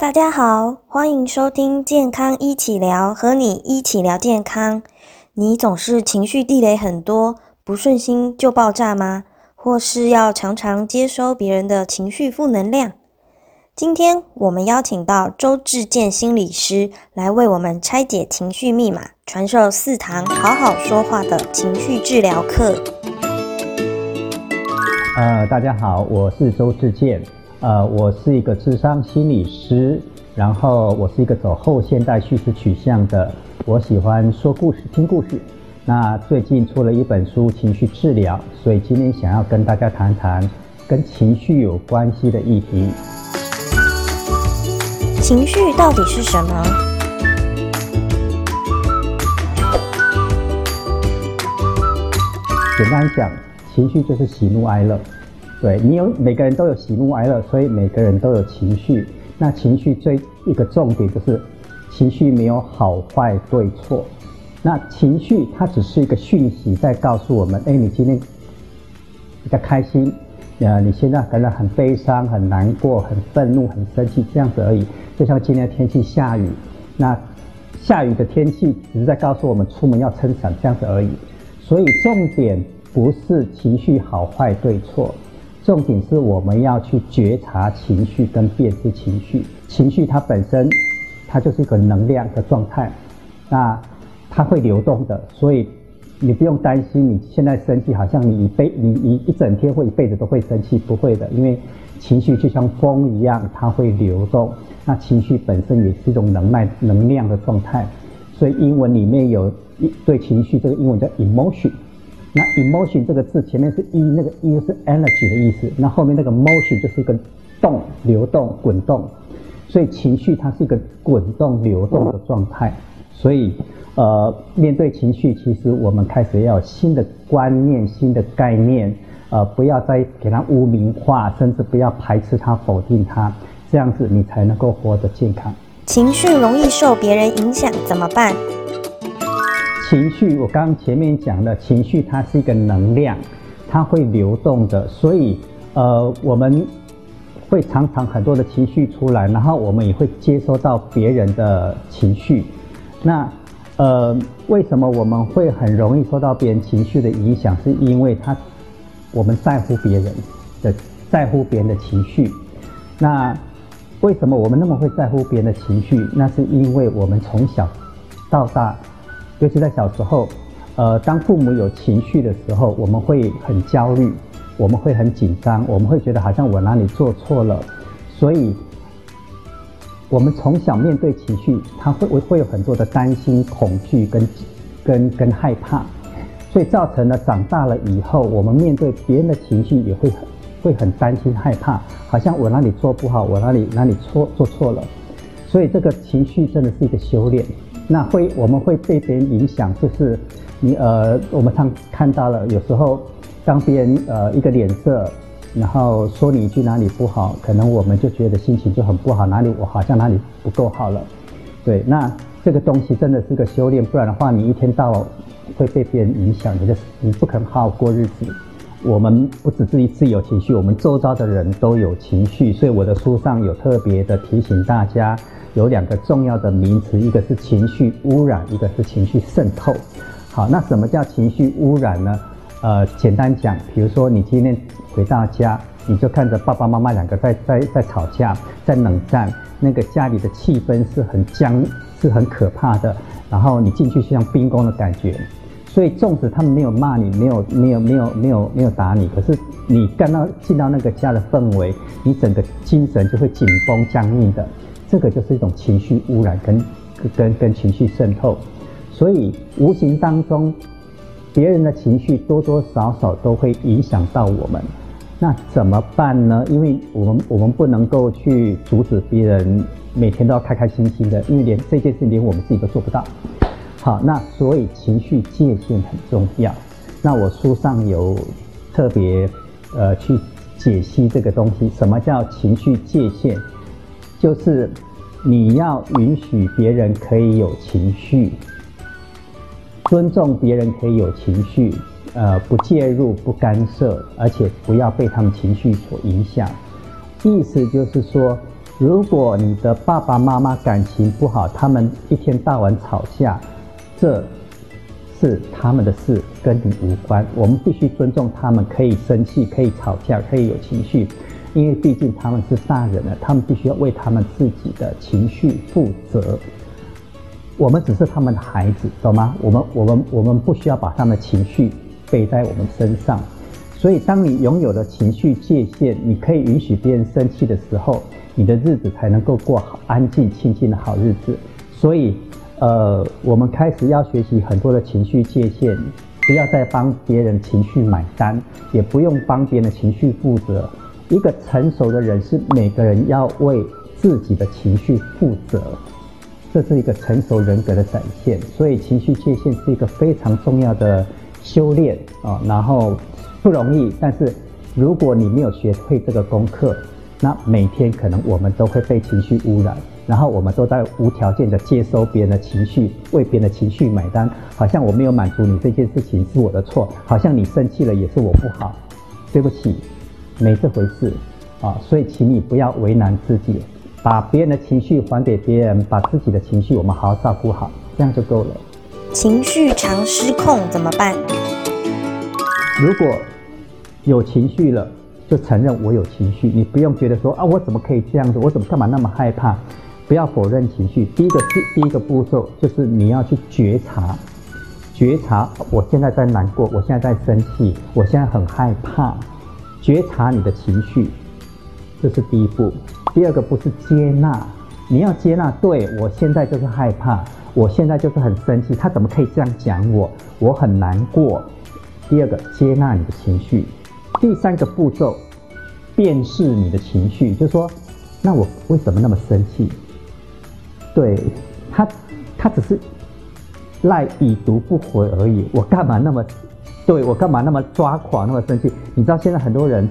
大家好，欢迎收听健康一起聊，和你一起聊健康。你总是情绪地雷很多，不顺心就爆炸吗？或是要常常接收别人的情绪负能量？今天我们邀请到周志健心理师来为我们拆解情绪密码，传授四堂好好说话的情绪治疗课。呃，大家好，我是周志健，呃，我是一个智商心理师，然后我是一个走后现代叙事取向的，我喜欢说故事、听故事。那最近出了一本书《情绪治疗》，所以今天想要跟大家谈谈跟情绪有关系的议题。情绪到底是什么？简单讲，情绪就是喜怒哀乐。对你有每个人都有喜怒哀乐，所以每个人都有情绪。那情绪最一个重点就是，情绪没有好坏对错。那情绪它只是一个讯息，在告诉我们：哎，你今天比较开心，呃，你现在感到很悲伤、很难过、很愤怒、很生气，这样子而已。就像今天天气下雨，那下雨的天气只是在告诉我们出门要撑伞，这样子而已。所以重点不是情绪好坏对错。重点是我们要去觉察情绪跟辨识情绪，情绪它本身，它就是一个能量的状态，那它会流动的，所以你不用担心你现在生气，好像你一辈你你一整天或一辈子都会生气，不会的，因为情绪就像风一样，它会流动。那情绪本身也是一种能耐能量的状态，所以英文里面有一对情绪，这个英文叫 emotion。那 emotion 这个字前面是 e，那个 e 是 energy 的意思，那后面那个 motion 就是一个动、流动、滚动，所以情绪它是一个滚动、流动的状态。所以，呃，面对情绪，其实我们开始要有新的观念、新的概念，呃，不要再给它污名化，甚至不要排斥它、否定它，这样子你才能够活得健康。情绪容易受别人影响，怎么办？情绪，我刚前面讲的情绪，它是一个能量，它会流动的，所以呃，我们会常常很多的情绪出来，然后我们也会接收到别人的情绪。那呃，为什么我们会很容易受到别人情绪的影响？是因为他我们在乎别人的，在乎别人的情绪。那为什么我们那么会在乎别人的情绪？那是因为我们从小到大。尤其在小时候，呃，当父母有情绪的时候，我们会很焦虑，我们会很紧张，我们会觉得好像我哪里做错了，所以，我们从小面对情绪，他会会会有很多的担心、恐惧跟跟跟害怕，所以造成了长大了以后，我们面对别人的情绪也会很会很担心、害怕，好像我哪里做不好，我哪里哪里错做错了，所以这个情绪真的是一个修炼。那会我们会被别人影响，就是你呃，我们常看到了，有时候当别人呃一个脸色，然后说你一句哪里不好，可能我们就觉得心情就很不好，哪里我好像哪里不够好了。对，那这个东西真的是个修炼，不然的话，你一天到晚会被别人影响，你的你不肯好好过日子。我们不只是一次有情绪，我们周遭的人都有情绪，所以我的书上有特别的提醒大家。有两个重要的名词，一个是情绪污染，一个是情绪渗透。好，那什么叫情绪污染呢？呃，简单讲，比如说你今天回到家，你就看着爸爸妈妈两个在在在吵架，在冷战，那个家里的气氛是很僵，是很可怕的。然后你进去像冰宫的感觉，所以纵使他们没有骂你，没有没有没有没有没有打你，可是你刚到进到那个家的氛围，你整个精神就会紧绷僵硬的。这个就是一种情绪污染跟跟跟情绪渗透，所以无形当中，别人的情绪多多少少都会影响到我们。那怎么办呢？因为我们我们不能够去阻止别人每天都要开开心心的，因为连这件事连我们自己都做不到。好，那所以情绪界限很重要。那我书上有特别呃去解析这个东西，什么叫情绪界限？就是你要允许别人可以有情绪，尊重别人可以有情绪，呃，不介入、不干涉，而且不要被他们情绪所影响。意思就是说，如果你的爸爸妈妈感情不好，他们一天到晚吵架，这是他们的事，跟你无关。我们必须尊重他们，可以生气，可以吵架，可以有情绪，因为毕竟他们是大人了，他们必须要为他们自己的情绪负责。我们只是他们的孩子，懂吗？我们我们我们不需要把他们的情绪背在我们身上。所以，当你拥有了情绪界限，你可以允许别人生气的时候，你的日子才能够过好安静、清静的好日子。所以，呃，我们开始要学习很多的情绪界限，不要再帮别人情绪买单，也不用帮别人的情绪负责。一个成熟的人是每个人要为自己的情绪负责。这是一个成熟人格的展现，所以情绪界限是一个非常重要的修炼啊。然后不容易，但是如果你没有学会这个功课，那每天可能我们都会被情绪污染，然后我们都在无条件的接收别人的情绪，为别人的情绪买单，好像我没有满足你这件事情是我的错，好像你生气了也是我不好，对不起，没这回事啊。所以请你不要为难自己。把别人的情绪还给别人，把自己的情绪我们好好照顾好，这样就够了。情绪常失控怎么办？如果有情绪了，就承认我有情绪，你不用觉得说啊，我怎么可以这样子？我怎么干嘛那么害怕？不要否认情绪。第一个第第一个步骤就是你要去觉察，觉察我现在在难过，我现在在生气，我现在很害怕，觉察你的情绪，这是第一步。第二个不是接纳，你要接纳，对我现在就是害怕，我现在就是很生气，他怎么可以这样讲我？我很难过。第二个，接纳你的情绪。第三个步骤，辨识你的情绪，就是说，那我为什么那么生气？对他，他只是赖已读不回而已，我干嘛那么，对我干嘛那么抓狂，那么生气？你知道现在很多人。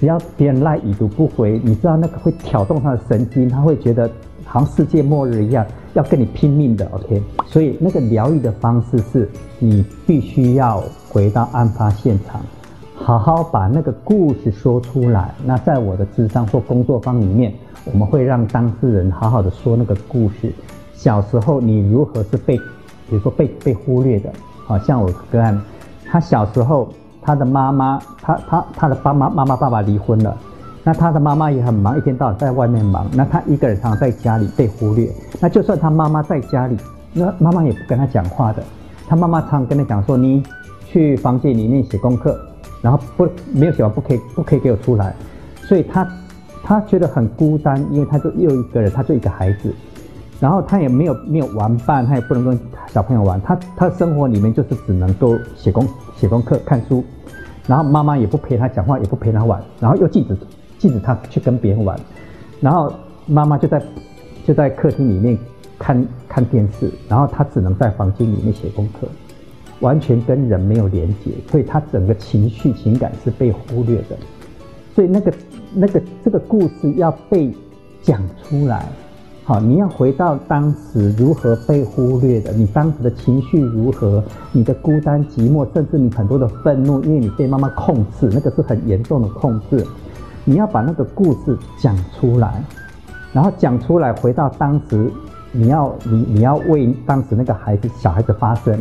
只要别人赖已读不回，你知道那个会挑动他的神经，他会觉得好像世界末日一样，要跟你拼命的。OK，所以那个疗愈的方式是，你必须要回到案发现场，好好把那个故事说出来。那在我的智商或工作坊里面，我们会让当事人好好的说那个故事。小时候你如何是被，比如说被被忽略的，好像我个案，他小时候。他的妈妈，他他他的爸妈妈妈爸爸离婚了，那他的妈妈也很忙，一天到晚在外面忙，那他一个人常常在家里被忽略。那就算他妈妈在家里，那妈妈也不跟他讲话的。他妈妈常常跟他讲说：“你去房间里面写功课，然后不没有写完不可以不可以给我出来。”所以他他觉得很孤单，因为他就又一个人，他就一个孩子，然后他也没有没有玩伴，他也不能跟小朋友玩，他他生活里面就是只能够写功。写功课、看书，然后妈妈也不陪他讲话，也不陪他玩，然后又禁止禁止他去跟别人玩，然后妈妈就在就在客厅里面看看电视，然后他只能在房间里面写功课，完全跟人没有连接，所以他整个情绪情感是被忽略的，所以那个那个这个故事要被讲出来。好，你要回到当时如何被忽略的，你当时的情绪如何，你的孤单寂寞，甚至你很多的愤怒，因为你被妈妈控制，那个是很严重的控制。你要把那个故事讲出来，然后讲出来，回到当时，你要你你要为当时那个孩子小孩子发声。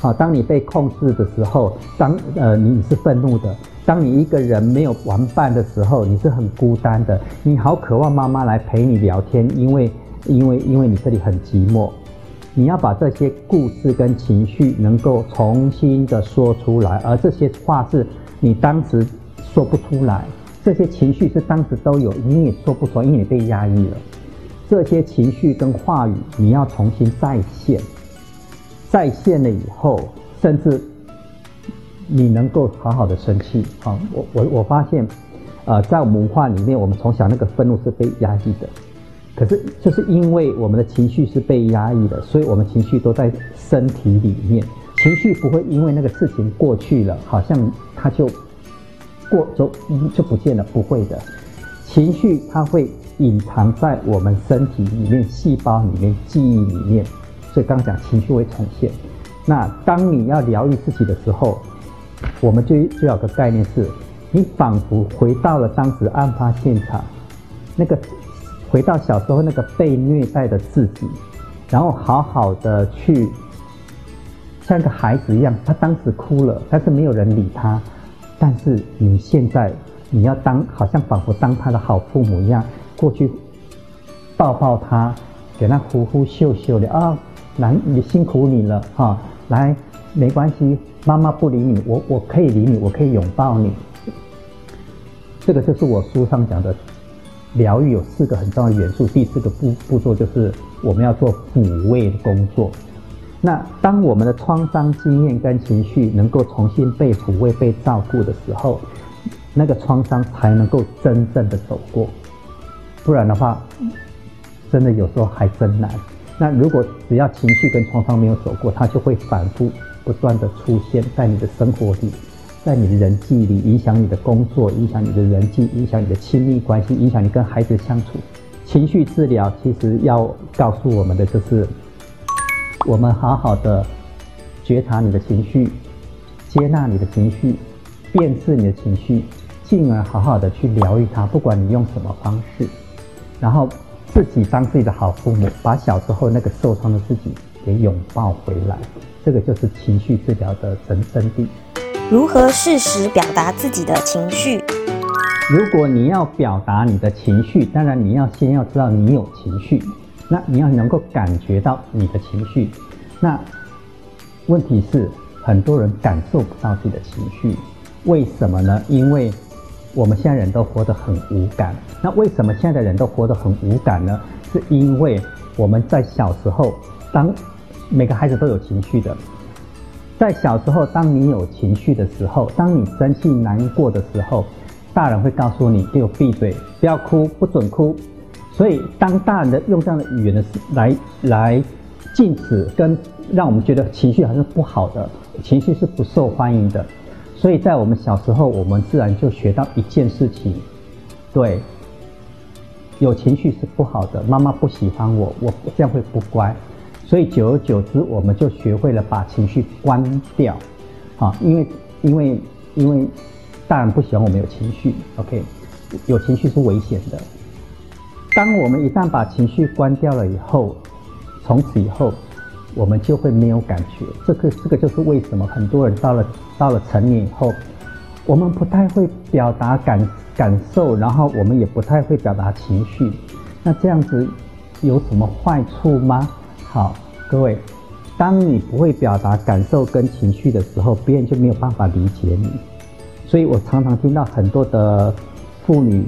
好，当你被控制的时候，当呃你是愤怒的。当你一个人没有玩伴的时候，你是很孤单的。你好渴望妈妈来陪你聊天，因为因为因为你这里很寂寞。你要把这些故事跟情绪能够重新的说出来，而这些话是你当时说不出来，这些情绪是当时都有，你也说不出来，因为你被压抑了。这些情绪跟话语你要重新再现，再现了以后，甚至。你能够好好的生气，好，我我我发现，呃，在我们文化里面，我们从小那个愤怒是被压抑的，可是就是因为我们的情绪是被压抑的，所以我们情绪都在身体里面，情绪不会因为那个事情过去了，好像它就过就就不见了，不会的，情绪它会隐藏在我们身体里面、细胞里面、记忆里面，所以刚刚讲情绪会重现，那当你要疗愈自己的时候。我们就就有个概念是，你仿佛回到了当时案发现场，那个回到小时候那个被虐待的自己，然后好好的去像个孩子一样，他当时哭了，但是没有人理他，但是你现在你要当好像仿佛当他的好父母一样，过去抱抱他，给他呼呼秀秀的啊，来你辛苦你了哈，来没关系，妈妈不理你，我我可以理你，我可以拥抱你。这个就是我书上讲的疗愈有四个很重要的元素。第四个步步骤就是我们要做抚慰的工作。那当我们的创伤经验跟情绪能够重新被抚慰、被照顾的时候，那个创伤才能够真正的走过。不然的话，真的有时候还真难。那如果只要情绪跟创伤没有走过，它就会反复不断的出现在你的生活里。在你的人际里影响你的工作，影响你的人际，影响你的亲密关系，影响你跟孩子相处。情绪治疗其实要告诉我们的就是，我们好好的觉察你的情绪，接纳你的情绪，辨识你的情绪，进而好好的去疗愈它。不管你用什么方式，然后自己当自己的好父母，把小时候那个受伤的自己给拥抱回来。这个就是情绪治疗的真真谛。如何适时表达自己的情绪？如果你要表达你的情绪，当然你要先要知道你有情绪，那你要能够感觉到你的情绪。那问题是很多人感受不到自己的情绪，为什么呢？因为我们现在人都活得很无感。那为什么现在的人都活得很无感呢？是因为我们在小时候，当每个孩子都有情绪的。在小时候，当你有情绪的时候，当你生气、难过的时候，大人会告诉你：“给我闭嘴，不要哭，不准哭。”所以，当大人的用这样的语言的来来禁止跟让我们觉得情绪还是不好的，情绪是不受欢迎的。所以在我们小时候，我们自然就学到一件事情：对，有情绪是不好的。妈妈不喜欢我，我这样会不乖。所以久而久之，我们就学会了把情绪关掉，啊，因为因为因为大人不喜欢我们有情绪，OK，有情绪是危险的。当我们一旦把情绪关掉了以后，从此以后我们就会没有感觉。这个这个就是为什么很多人到了到了成年以后，我们不太会表达感感受，然后我们也不太会表达情绪。那这样子有什么坏处吗？好，各位，当你不会表达感受跟情绪的时候，别人就没有办法理解你。所以我常常听到很多的妇女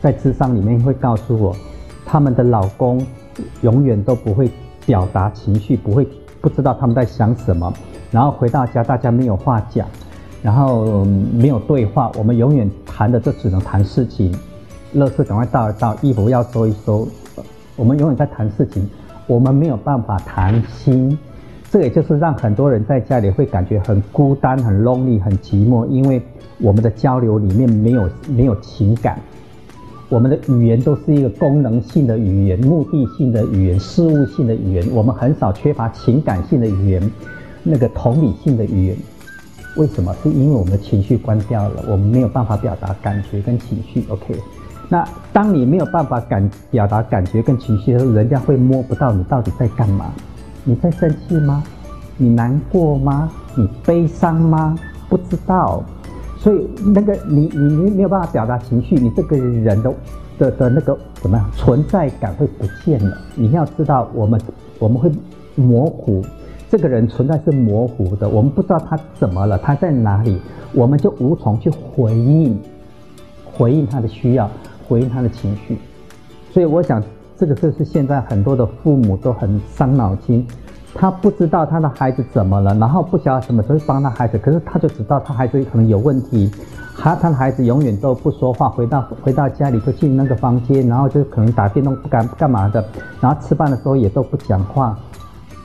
在智商里面会告诉我，他们的老公永远都不会表达情绪，不会不知道他们在想什么。然后回到家，大家没有话讲，然后没有对话，我们永远谈的就只能谈事情。乐事赶快倒一倒，衣服要收一收，我们永远在谈事情。我们没有办法谈心，这也就是让很多人在家里会感觉很孤单、很 lonely、很寂寞，因为我们的交流里面没有没有情感，我们的语言都是一个功能性的语言、目的性的语言、事务性的语言，我们很少缺乏情感性的语言，那个同理性的语言。为什么？是因为我们的情绪关掉了，我们没有办法表达感觉跟情绪。OK。那当你没有办法感表达感觉跟情绪的时候，人家会摸不到你到底在干嘛？你在生气吗？你难过吗？你悲伤吗？不知道。所以那个你你你没有办法表达情绪，你这个人的的的那个怎么样存在感会不见了。你要知道，我们我们会模糊，这个人存在是模糊的，我们不知道他怎么了，他在哪里，我们就无从去回应回应他的需要。回应他的情绪，所以我想，这个就是现在很多的父母都很伤脑筋。他不知道他的孩子怎么了，然后不晓得什么时候帮他孩子，可是他就知道他孩子可能有问题。他他的孩子永远都不说话，回到回到家里就进那个房间，然后就可能打电动不敢干嘛的，然后吃饭的时候也都不讲话。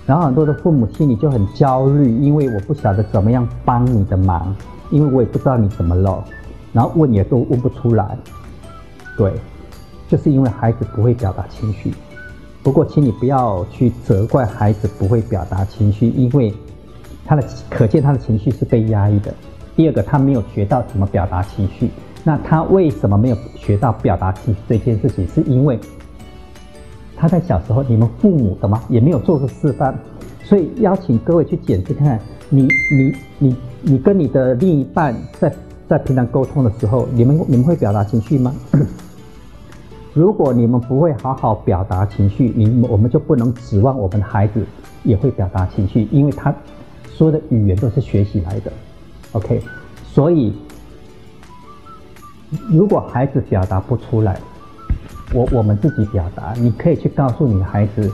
然后很多的父母心里就很焦虑，因为我不晓得怎么样帮你的忙，因为我也不知道你怎么了，然后问也都问不出来。对，就是因为孩子不会表达情绪。不过，请你不要去责怪孩子不会表达情绪，因为他的可见他的情绪是被压抑的。第二个，他没有学到怎么表达情绪，那他为什么没有学到表达情绪这件事情？是因为他在小时候，你们父母的吗？也没有做出示范。所以邀请各位去检视看看，你你你你跟你的另一半在在平常沟通的时候，你们你们会表达情绪吗？如果你们不会好好表达情绪，你我们就不能指望我们的孩子也会表达情绪，因为他所有的语言都是学习来的。OK，所以如果孩子表达不出来，我我们自己表达，你可以去告诉你的孩子。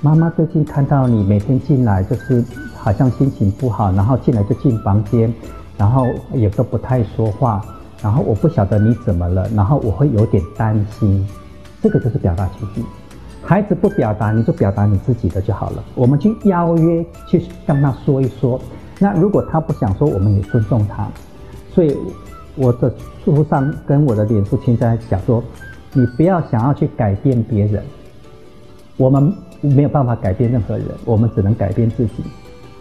妈妈最近看到你每天进来，就是好像心情不好，然后进来就进房间，然后也都不太说话，然后我不晓得你怎么了，然后我会有点担心，这个就是表达情绪。孩子不表达，你就表达你自己的就好了。我们去邀约，去跟他说一说。那如果他不想说，我们也尊重他。所以我的书上跟我的脸书现在讲说，你不要想要去改变别人，我们。没有办法改变任何人，我们只能改变自己。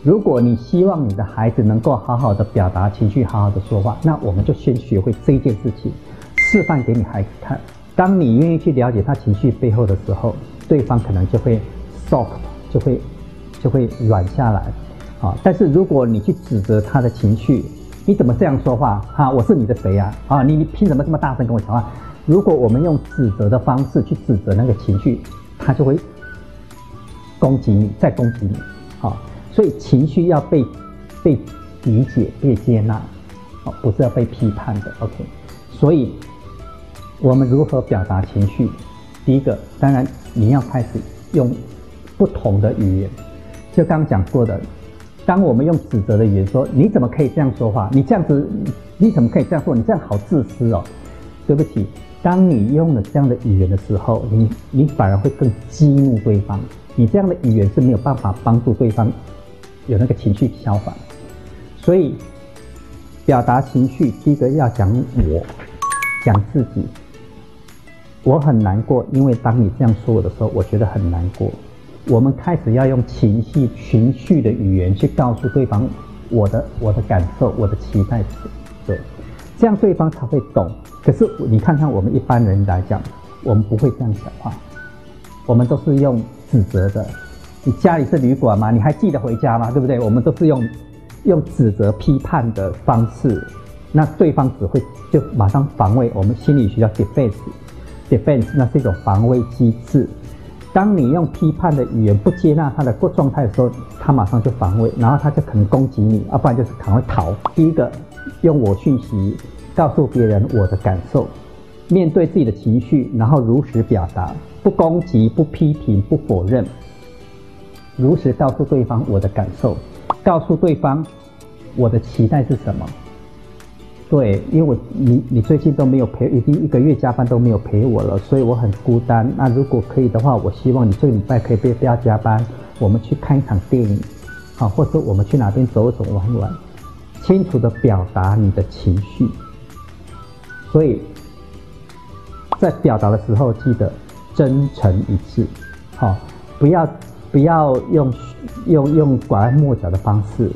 如果你希望你的孩子能够好好的表达情绪，好好的说话，那我们就先学会这件事情，示范给你孩子看。当你愿意去了解他情绪背后的时候，对方可能就会 soft，就会就会软下来。啊，但是如果你去指责他的情绪，你怎么这样说话？哈，我是你的谁呀？啊，你你凭什么这么大声跟我讲话？如果我们用指责的方式去指责那个情绪，他就会。攻击你，再攻击你，好，所以情绪要被被理解、被接纳，哦，不是要被批判的。OK，所以我们如何表达情绪？第一个，当然你要开始用不同的语言，就刚刚讲过的，当我们用指责的语言说：“你怎么可以这样说话？你这样子，你怎么可以这样说？你这样好自私哦！”对不起，当你用了这样的语言的时候，你你反而会更激怒对方。你这样的语言是没有办法帮助对方有那个情绪消化，所以表达情绪，第一个要讲我，讲自己。我很难过，因为当你这样说我的时候，我觉得很难过。我们开始要用情绪、情绪的语言去告诉对方我的我的感受、我的期待，对，这样对方才会懂。可是你看看我们一般人来讲，我们不会这样讲话，我们都是用。指责的，你家里是旅馆吗？你还记得回家吗？对不对？我们都是用用指责、批判的方式，那对方只会就马上防卫。我们心理学叫 defense，defense 那是一种防卫机制。当你用批判的语言不接纳他的过状态的时候，他马上就防卫，然后他就可能攻击你，要不然就是可能会逃。第一个，用我讯息告诉别人我的感受，面对自己的情绪，然后如实表达。不攻击，不批评，不否认，如实告诉对方我的感受，告诉对方我的期待是什么。对，因为我你你最近都没有陪，已经一个月加班都没有陪我了，所以我很孤单。那如果可以的话，我希望你这个礼拜可以不不要加班，我们去看一场电影，好，或者我们去哪边走一走玩玩，清楚的表达你的情绪。所以在表达的时候，记得。真诚一致，好，不要不要用用用拐弯抹角的方式，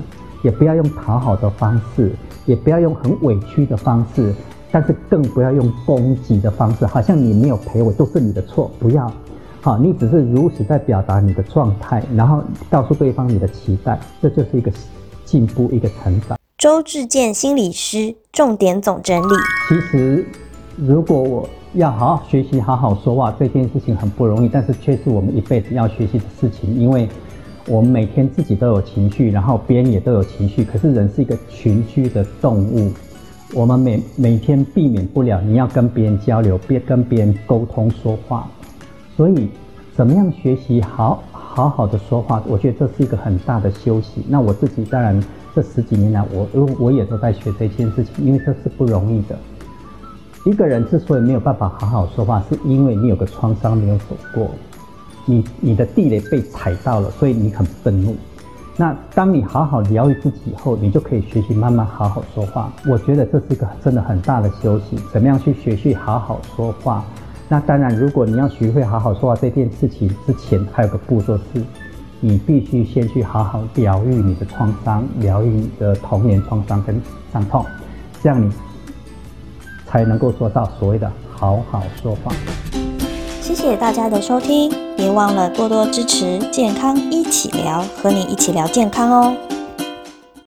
也不要用讨好的方式，也不要用很委屈的方式，但是更不要用攻击的方式，好像你没有陪我都是你的错，不要，好，你只是如实在表达你的状态，然后告诉对方你的期待，这就是一个进步，一个成长。周志健心理师重点总整理。其实，如果我。要好好学习，好好说话，这件事情很不容易，但是却是我们一辈子要学习的事情。因为我们每天自己都有情绪，然后别人也都有情绪。可是人是一个群居的动物，我们每每天避免不了你要跟别人交流，别跟别人沟通说话。所以，怎么样学习好好好的说话？我觉得这是一个很大的休息。那我自己当然这十几年来，我我也都在学这件事情，因为这是不容易的。一个人之所以没有办法好好说话，是因为你有个创伤没有走过，你你的地雷被踩到了，所以你很愤怒。那当你好好疗愈自己以后，你就可以学习慢慢好好说话。我觉得这是一个真的很大的休息。怎么样去学习好好说话？那当然，如果你要学会好好说话这件事情之前，还有个步骤是，你必须先去好好疗愈你的创伤，疗愈你的童年创伤跟伤痛，这样你。才能够做到所谓的好好说话。谢谢大家的收听，别忘了多多支持健康一起聊，和你一起聊健康哦。